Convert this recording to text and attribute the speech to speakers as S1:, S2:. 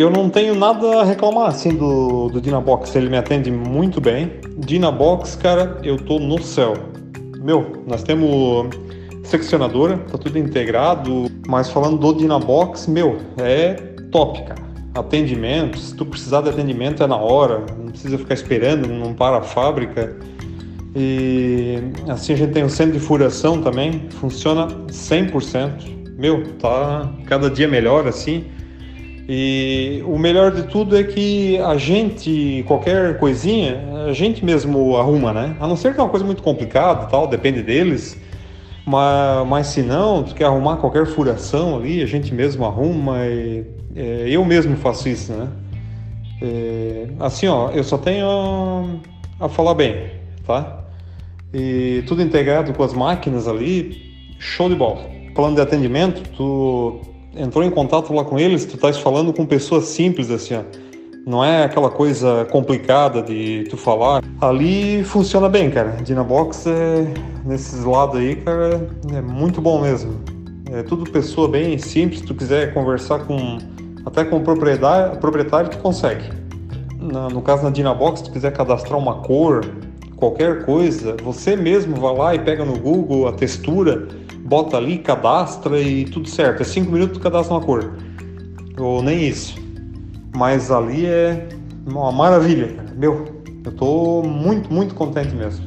S1: eu não tenho nada a reclamar assim do, do Dinabox, ele me atende muito bem. Dinabox, cara, eu tô no céu. Meu, nós temos seccionadora, tá tudo integrado, mas falando do Dinabox, meu, é top, cara. Atendimento, se tu precisar de atendimento é na hora, não precisa ficar esperando, não para a fábrica. E assim a gente tem o centro de furação também, funciona 100%. Meu, tá cada dia melhor assim. E o melhor de tudo é que a gente, qualquer coisinha, a gente mesmo arruma, né? A não ser que é uma coisa muito complicada tal, depende deles. Mas, mas se não, tu quer arrumar qualquer furação ali, a gente mesmo arruma e é, eu mesmo faço isso, né? É, assim, ó, eu só tenho a, a falar bem, tá? E tudo integrado com as máquinas ali, show de bola. Falando de atendimento, tu entrou em contato lá com eles, tu estás falando com pessoas simples assim, ó. Não é aquela coisa complicada de tu falar. Ali funciona bem, cara. Dinabox é nesses lados aí, cara, é muito bom mesmo. É tudo pessoa bem simples. Tu quiser conversar com até com o proprietário, proprietário tu consegue. Na, no caso na Dinabox, se tu quiser cadastrar uma cor, qualquer coisa, você mesmo vai lá e pega no Google a textura bota ali, cadastra e tudo certo. É cinco minutos cadastra uma cor. Ou nem isso. Mas ali é uma maravilha, Meu, eu tô muito, muito contente mesmo.